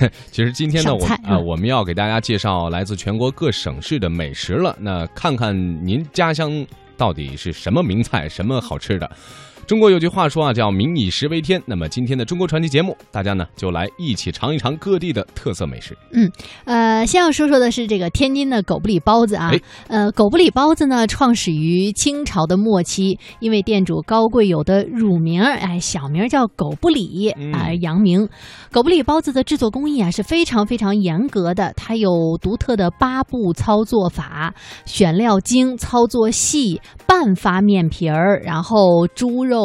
其实今天呢，我啊、嗯我们要给大家介绍来自全国各省市的美食了。那看看您家乡到底是什么名菜，什么好吃的。中国有句话说啊，叫“民以食为天”。那么今天的中国传奇节目，大家呢就来一起尝一尝各地的特色美食。嗯呃，先要说说的是这个天津的狗不理包子啊哎。呃，狗不理包子呢，创始于清朝的末期，因为店主高贵友的乳名儿，哎，小名叫狗不理嗯啊、扬名。狗不理包子的制作工艺啊是非常非常严格的，它有独特的八步操作法，选料精，操作细，半发面皮儿，然后猪肉。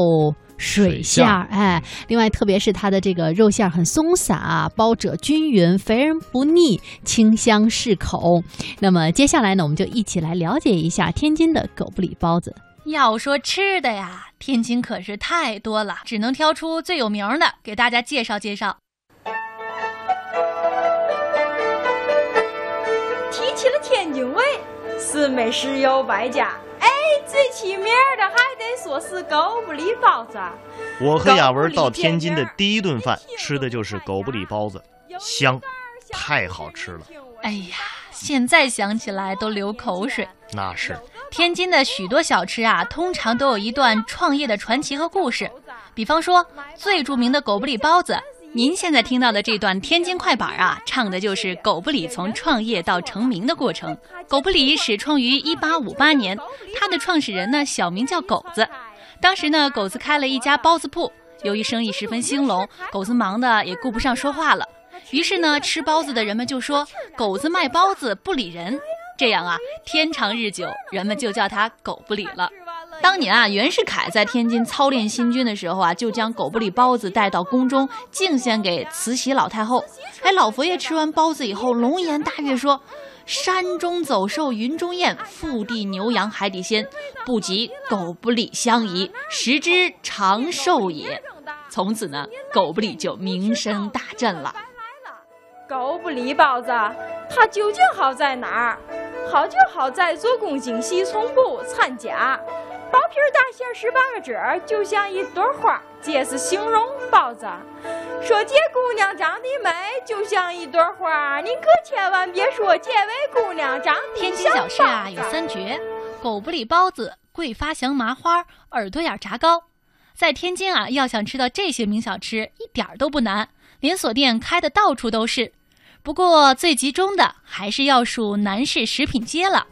水水馅儿哎，另外特别是它的这个肉馅儿很松散，包褶均匀，肥而不腻，清香适口。那么接下来呢，我们就一起来了解一下天津的狗不理包子。要说吃的呀，天津可是太多了，只能挑出最有名的给大家介绍介绍。提起了天津味，是美食有百家。哎，最起名儿的还得说是狗不理包子。我和雅文到天津的第一顿饭吃的就是狗不理包子，香，太好吃了。哎呀，现在想起来都流口水。那是，天津的许多小吃啊，通常都有一段创业的传奇和故事。比方说，最著名的狗不理包子，您现在听到的这段天津快板啊，唱的就是狗不理从创业到成名的过程。狗不理始创于一八五八年，它的创始人呢，小名叫狗子。当时呢，狗子开了一家包子铺，由于生意十分兴隆，狗子忙得也顾不上说话了。于是呢，吃包子的人们就说：“狗子卖包子不理人。”这样啊，天长日久，人们就叫它狗不理了。当年啊，袁世凯在天津操练新军的时候啊，就将狗不理包子带到宫中敬献给慈禧老太后。哎，老佛爷吃完包子以后，龙颜大悦说：“山中走兽云中雁，腹地牛羊海底鲜，不及狗不理相宜，食之长寿也。”从此呢，狗不理就名声大振了。狗不理包子，它究竟好在哪儿？好就好在做工精细，从不掺假。包皮儿大馅儿十八个褶儿，就像一朵花，这是形容包子。说这姑娘长得美，就像一朵花，您可千万别说这位姑娘长得天津小吃啊有三绝：狗不理包子、桂发祥麻花、耳朵眼炸糕。在天津啊，要想吃到这些名小吃，一点儿都不难，连锁店开的到处都是。不过最集中的还是要数南市食品街了。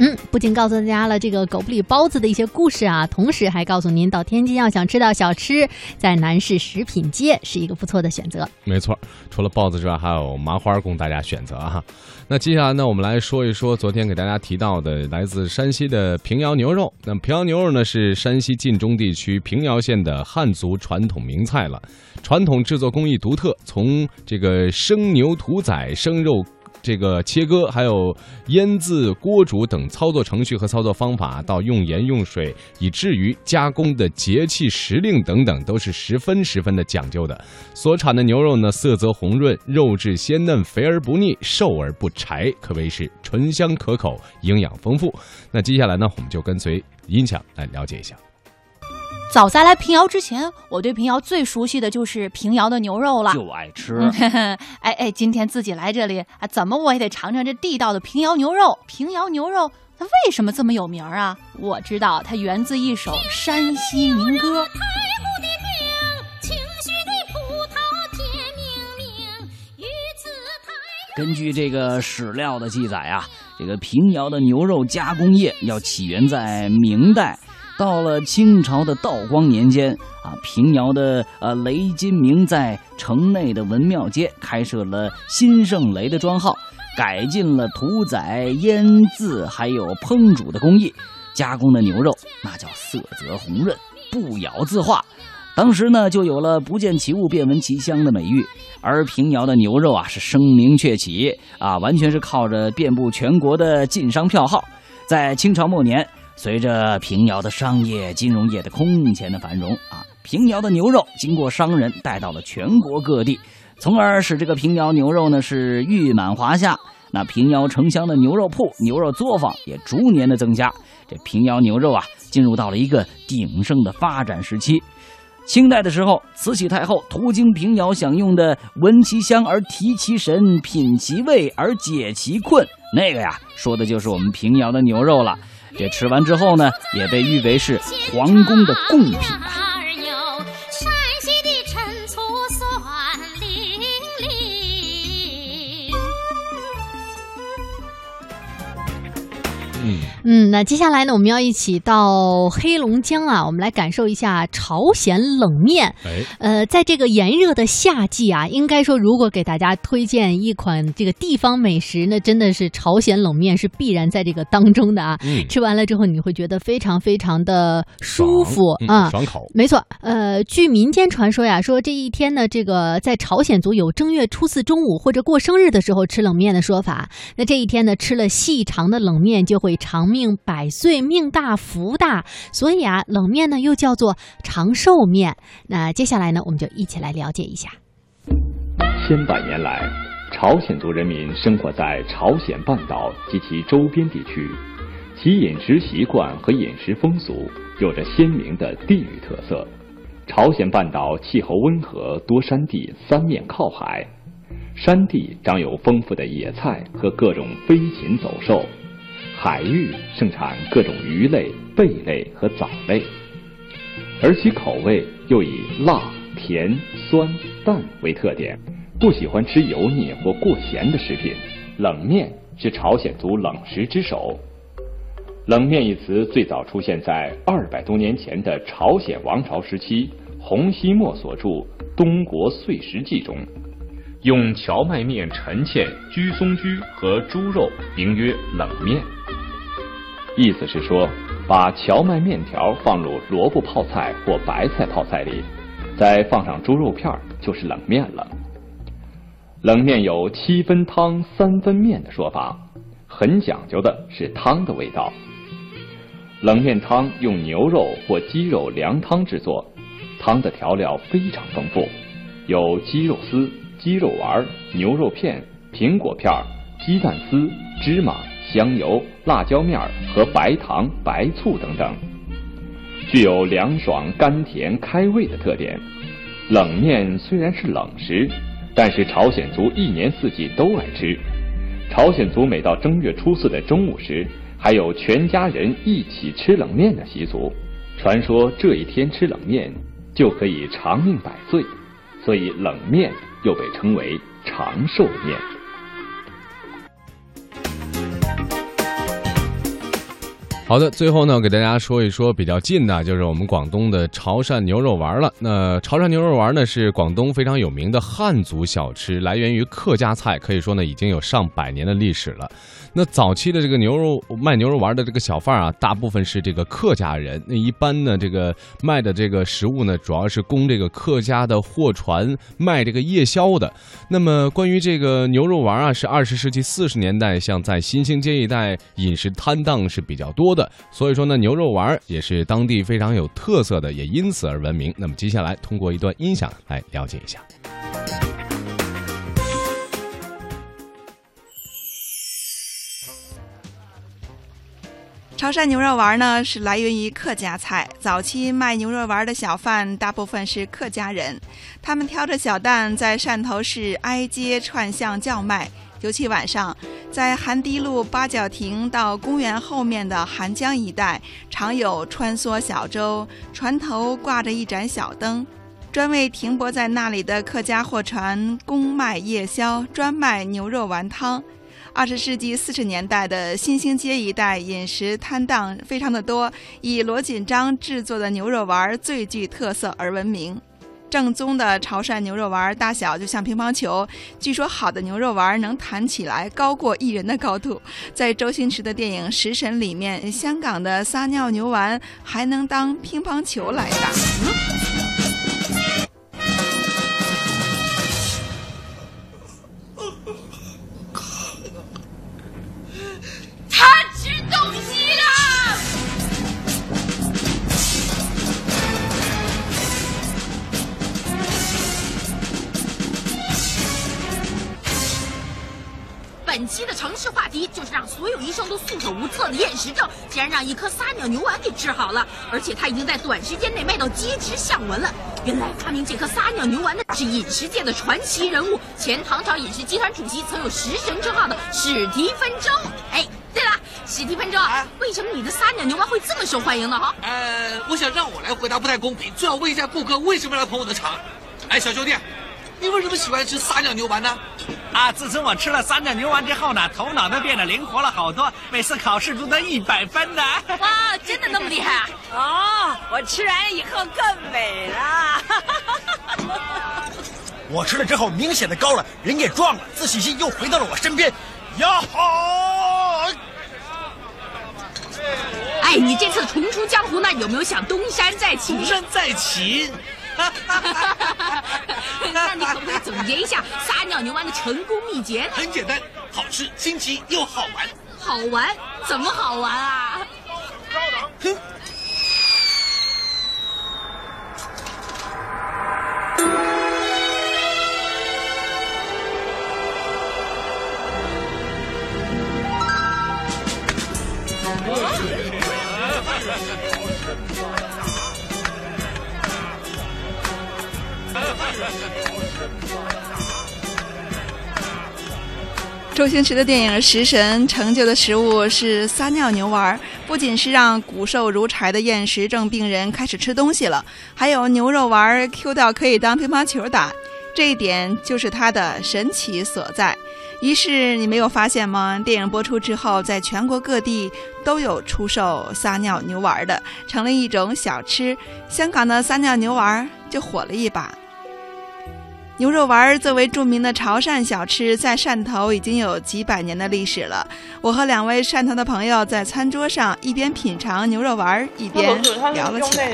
嗯，不仅告诉大家了这个狗不理包子的一些故事啊，同时还告诉您到天津要想吃到小吃，在南市食品街是一个不错的选择。没错，除了包子之外，还有麻花供大家选择啊。那接下来呢，我们来说一说昨天给大家提到的来自山西的平遥牛肉。那平遥牛肉呢，是山西晋中地区平遥县的汉族传统名菜了，传统制作工艺独特，从这个生牛屠宰、生肉。这个切割，还有腌制、锅煮等操作程序和操作方法，到用盐用水，以至于加工的节气时令等等，都是十分十分的讲究的。所产的牛肉呢，色泽红润，肉质鲜嫩，肥而不腻，瘦而不柴，可谓是醇香可口，营养丰富。那接下来呢，我们就跟随音响来了解一下。早在来平遥之前，我对平遥最熟悉的就是平遥的牛肉了。就爱吃。哎哎，今天自己来这里啊，怎么我也得尝尝这地道的平遥牛肉。平遥牛肉它为什么这么有名啊？我知道它源自一首山西民歌。根据这个史料的记载啊，这个平遥的牛肉加工业要起源在明代，到了清朝的道光年间啊，平遥的呃雷金明在城内的文庙街开设了新盛雷的专号，改进了屠宰、腌制还有烹煮的工艺，加工的牛肉那叫色泽红润，不咬自化。当时呢，就有了“不见其物，便闻其香”的美誉。而平遥的牛肉啊，是声名鹊起啊，完全是靠着遍布全国的晋商票号。在清朝末年，随着平遥的商业、金融业的空前的繁荣啊，平遥的牛肉经过商人带到了全国各地，从而使这个平遥牛肉呢是誉满华夏。那平遥城乡的牛肉铺、牛肉作坊也逐年的增加，这平遥牛肉啊，进入到了一个鼎盛的发展时期。清代的时候，慈禧太后途经平遥，享用的闻其香而提其神，品其味而解其困，那个呀，说的就是我们平遥的牛肉了。这吃完之后呢，也被誉为是皇宫的贡品啊。嗯，那接下来呢，我们要一起到黑龙江啊，我们来感受一下朝鲜冷面。哎，呃，在这个炎热的夏季啊，应该说，如果给大家推荐一款这个地方美食，那真的是朝鲜冷面是必然在这个当中的啊。嗯，吃完了之后，你会觉得非常非常的舒服啊，爽口。没错，呃，据民间传说呀，说这一天呢，这个在朝鲜族有正月初四中午或者过生日的时候吃冷面的说法。那这一天呢，吃了细长的冷面就会长。命百岁，命大福大，所以啊，冷面呢又叫做长寿面。那接下来呢，我们就一起来了解一下。千百年来，朝鲜族人民生活在朝鲜半岛及其周边地区，其饮食习惯和饮食风俗有着鲜明的地域特色。朝鲜半岛气候温和，多山地，三面靠海，山地长有丰富的野菜和各种飞禽走兽。海域盛产各种鱼类、贝类和藻类，而其口味又以辣、甜、酸、淡为特点，不喜欢吃油腻或过咸的食品。冷面是朝鲜族冷食之首。冷面一词最早出现在二百多年前的朝鲜王朝时期，洪熙墨所著《东国碎石记》中，用荞麦面陈芡、居松居和猪肉，名曰冷面。意思是说，把荞麦面条放入萝卜泡菜或白菜泡菜里，再放上猪肉片就是冷面了。冷面有七分汤三分面的说法，很讲究的是汤的味道。冷面汤用牛肉或鸡肉凉汤制作，汤的调料非常丰富，有鸡肉丝、鸡肉丸、牛肉片、苹果片、鸡蛋丝、芝麻。香油、辣椒面和白糖、白醋等等，具有凉爽、甘甜、开胃的特点。冷面虽然是冷食，但是朝鲜族一年四季都爱吃。朝鲜族每到正月初四的中午时，还有全家人一起吃冷面的习俗。传说这一天吃冷面就可以长命百岁，所以冷面又被称为长寿面。好的，最后呢，给大家说一说比较近的，就是我们广东的潮汕牛肉丸了。那潮汕牛肉丸呢，是广东非常有名的汉族小吃，来源于客家菜，可以说呢，已经有上百年的历史了。那早期的这个牛肉卖牛肉丸的这个小贩啊，大部分是这个客家人。那一般呢，这个卖的这个食物呢，主要是供这个客家的货船卖这个夜宵的。那么关于这个牛肉丸啊，是二十世纪四十年代像在新兴街一带饮食摊档是比较多的。所以说呢，牛肉丸也是当地非常有特色的，也因此而闻名。那么接下来通过一段音响来了解一下。潮汕牛肉丸呢是来源于客家菜，早期卖牛肉丸的小贩大部分是客家人，他们挑着小担在汕头市挨街串巷叫卖，尤其晚上，在韩堤路八角亭到公园后面的韩江一带，常有穿梭小舟，船头挂着一盏小灯，专为停泊在那里的客家货船供卖夜宵，专卖牛肉丸汤。二十世纪四十年代的新兴街一带饮食摊档非常的多，以罗锦章制作的牛肉丸最具特色而闻名。正宗的潮汕牛肉丸大小就像乒乓球，据说好的牛肉丸能弹起来高过一人的高度。在周星驰的电影《食神》里面，香港的撒尿牛丸还能当乒乓球来打。的厌食症，竟然让一颗撒尿牛丸给治好了，而且它已经在短时间内卖到街知巷闻了。原来发明这颗撒尿牛丸的是饮食界的传奇人物，前唐朝饮食集团主席，曾有食神称号的史蒂芬周。哎，对了，史蒂芬周，为什么你的撒尿牛丸会这么受欢迎呢？哈？呃，我想让我来回答不太公平，最好问一下顾客为什么来捧我的场。哎，小兄弟，你为什么喜欢吃撒尿牛丸呢？啊，自从我吃了撒尿牛丸之后呢，头脑都变得灵活了好多，每次考试都得一百分呢。哇，真的那么厉害啊？哦，我吃完以后更美了。我吃了之后明显的高了，人也壮了，自信心又回到了我身边。呀吼！哎，你这次重出江湖呢，有没有想东山再起？东山再起。那你可不可以总结一下撒尿牛丸的成功秘诀呢？很简单，好吃、新奇又好玩。好玩？怎么好玩啊？哼。周星驰的电影《食神》成就的食物是撒尿牛丸，不仅是让骨瘦如柴的厌食症病人开始吃东西了，还有牛肉丸 Q 到可以当乒乓球打，这一点就是它的神奇所在。于是你没有发现吗？电影播出之后，在全国各地都有出售撒尿牛丸的，成了一种小吃。香港的撒尿牛丸就火了一把。牛肉丸作为著名的潮汕小吃，在汕头已经有几百年的历史了。我和两位汕头的朋友在餐桌上一边品尝牛肉丸，一边聊了起来。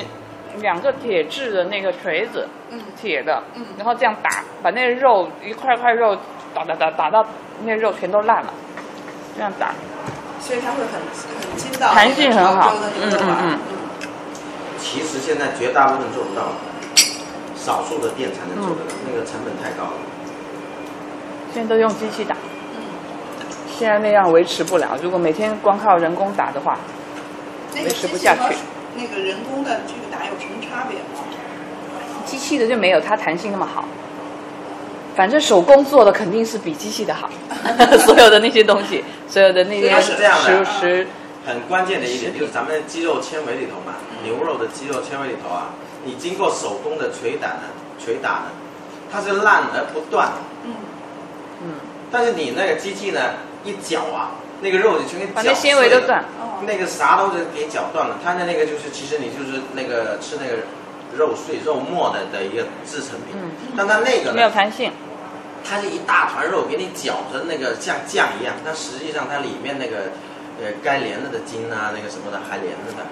两个铁制的那个锤子，嗯，铁的，嗯，然后这样打，把那个肉一块块肉打打打打到那肉全都烂了，这样打，所以它会很很筋道，弹性很好，嗯嗯嗯。其实现在绝大部分做不到，少数的店才能做得到，那个成本太高了。现在都用机器打，现在那样维持不了。如果每天光靠人工打的话，维持不下去。那个人工的这个打有什么差别吗？机器的就没有它弹性那么好。反正手工做的肯定是比机器的好。所有的那些东西，所有的那些食食。很关键的一点就是咱们肌肉纤维里头嘛，牛肉的肌肉纤维里头啊，你经过手工的捶打呢，捶打呢，它是烂而不断。嗯。嗯。但是你那个机器呢，一搅啊。那个肉就全给把那纤维都断，那个啥都给搅断了。它的那个就是，其实你就是那个吃那个肉碎、肉末的的一个制成品。嗯，但它那个没有弹性，它是一大团肉给你搅成那个像酱一样，但实际上它里面那个呃该连着的筋啊那个什么的还连着的，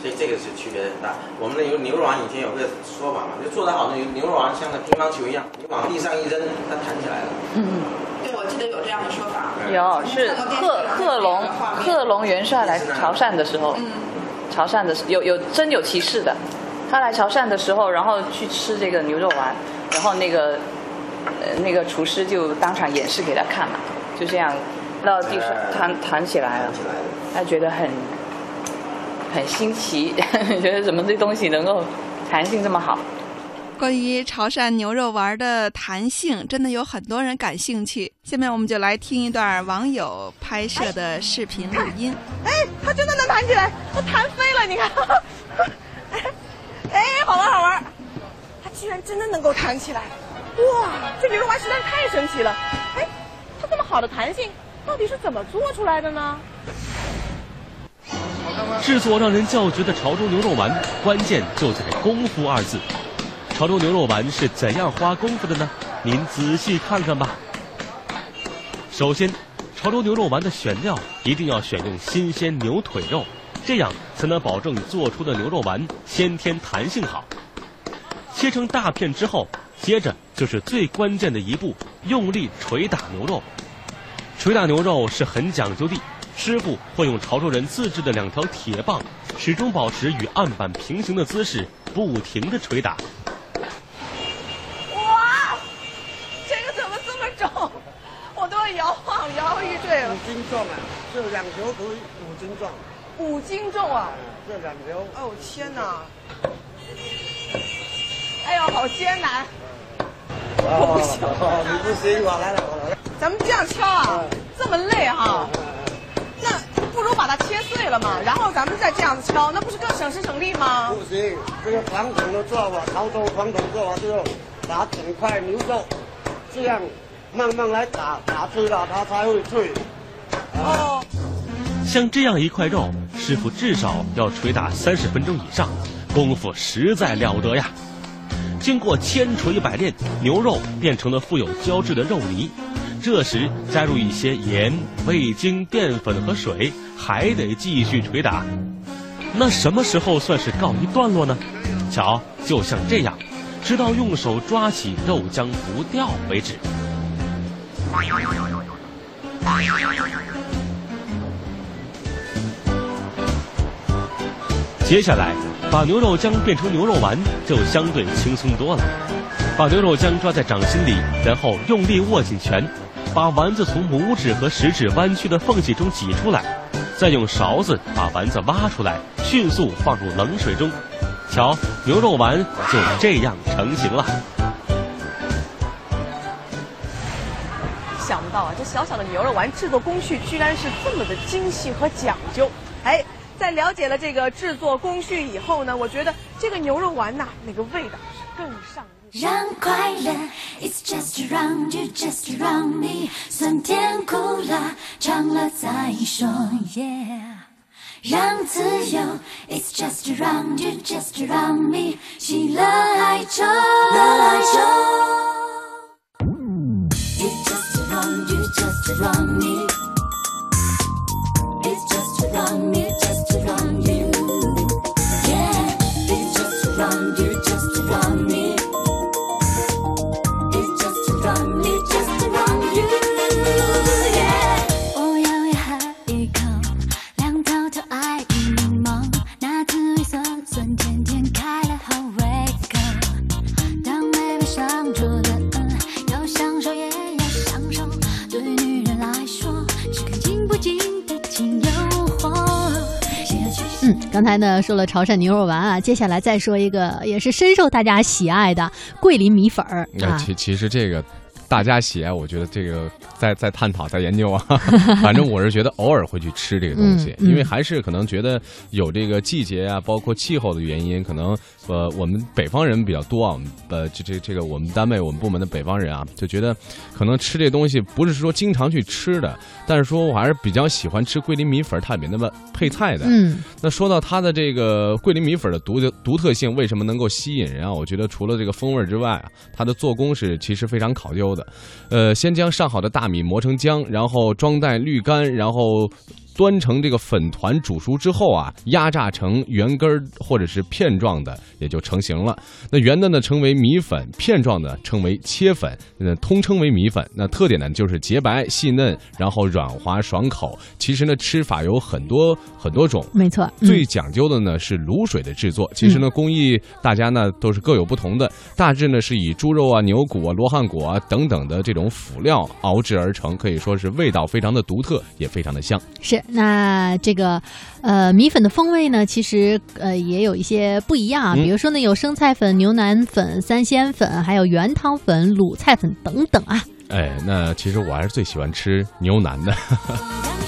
所以这个是区别很大。我们的牛牛肉丸以前有个说法嘛，就做得好的牛牛肉丸像个乒乓球一样，你往地上一扔，它弹起来了。嗯。对我记得有这样的说法，有是贺贺龙贺龙元帅来潮汕的时候，潮汕的有有真有其事的，他来潮汕的时候，然后去吃这个牛肉丸，然后那个呃那个厨师就当场演示给他看嘛，就这样到地上弹弹起来了，他觉得很很新奇，觉得怎么这东西能够弹性这么好。关于潮汕牛肉丸的弹性，真的有很多人感兴趣。下面我们就来听一段网友拍摄的视频录音。哎，它真的能弹起来，它弹飞了，你看。哎，好玩好玩，它居然真的能够弹起来！哇，这牛肉丸实在是太神奇了。哎，它这么好的弹性，到底是怎么做出来的呢？制作让人叫绝的潮州牛肉丸，关键就在“功夫”二字。潮州牛肉丸是怎样花功夫的呢？您仔细看看吧。首先，潮州牛肉丸的选料一定要选用新鲜牛腿肉，这样才能保证做出的牛肉丸先天弹性好。切成大片之后，接着就是最关键的一步，用力捶打牛肉。捶打牛肉是很讲究的，师傅会用潮州人自制的两条铁棒，始终保持与案板平行的姿势，不停的捶打。哇，这个怎么这么重？我都要摇晃摇欲坠五斤重啊！这两条腿五斤重。五斤重啊！这两条。哦天哪！哎哎呦，好艰难！我不行，你不行，我来了，我来了。咱们这样敲啊，这么累哈。它切碎了嘛，然后咱们再这样子敲，那不是更省时省力吗？不行，这个传统的做法，潮州传统做法就是打整块牛肉，这样慢慢来打，打碎了它才会脆。哦。像这样一块肉，师傅至少要捶打三十分钟以上，功夫实在了得呀。经过千锤百炼，牛肉变成了富有胶质的肉泥。这时加入一些盐、味精、淀粉和水，还得继续捶打。那什么时候算是告一段落呢？瞧，就像这样，直到用手抓起肉浆不掉为止。接下来，把牛肉浆变成牛肉丸就相对轻松多了。把牛肉浆抓在掌心里，然后用力握紧拳，把丸子从拇指和食指弯曲的缝隙中挤出来，再用勺子把丸子挖出来，迅速放入冷水中。瞧，牛肉丸就这样成型了。想不到啊，这小小的牛肉丸制作工序居然是这么的精细和讲究。哎。在了解了这个制作工序以后呢，我觉得这个牛肉丸呐，那个味道是更上。让快乐，It's just around you, just around me，酸甜苦辣尝了再说，Yeah。让自由，It's just around you, just around me，喜乐哀愁，哀愁。It's just around you, just around me。才呢说了潮汕牛肉丸啊，接下来再说一个也是深受大家喜爱的桂林米粉儿啊。其其实这个大家喜爱，我觉得这个在在探讨在研究啊。反正我是觉得偶尔会去吃这个东西，因为还是可能觉得有这个季节啊，包括气候的原因，可能呃我们北方人比较多啊，我们呃这这这个我们单位我们部门的北方人啊，就觉得可能吃这东西不是说经常去吃的，但是说我还是比较喜欢吃桂林米粉，它里面那么配菜的。嗯，那说到它的这个桂林米粉的独特独特性，为什么能够吸引人啊？我觉得除了这个风味之外啊，它的做工是其实非常考究的。呃，先将上好的大米磨成浆，然后装袋滤干，然后。端成这个粉团煮熟之后啊，压榨成圆根儿或者是片状的，也就成型了。那圆的呢称为米粉，片状的称为切粉，呃，通称为米粉。那特点呢就是洁白细嫩，然后软滑爽口。其实呢吃法有很多很多种，没错，最讲究的呢是卤水的制作。其实呢工艺大家呢都是各有不同的，大致呢是以猪肉啊、牛骨啊、罗汉果啊等等的这种辅料熬制而成，可以说是味道非常的独特，也非常的香。是，那这个呃米粉的风味呢，其实呃也有一些不一样啊，嗯比如说呢有生菜粉、牛腩粉、三鲜粉，还有原汤粉、卤菜粉等等啊。哎，那其实我还是最喜欢吃牛腩的。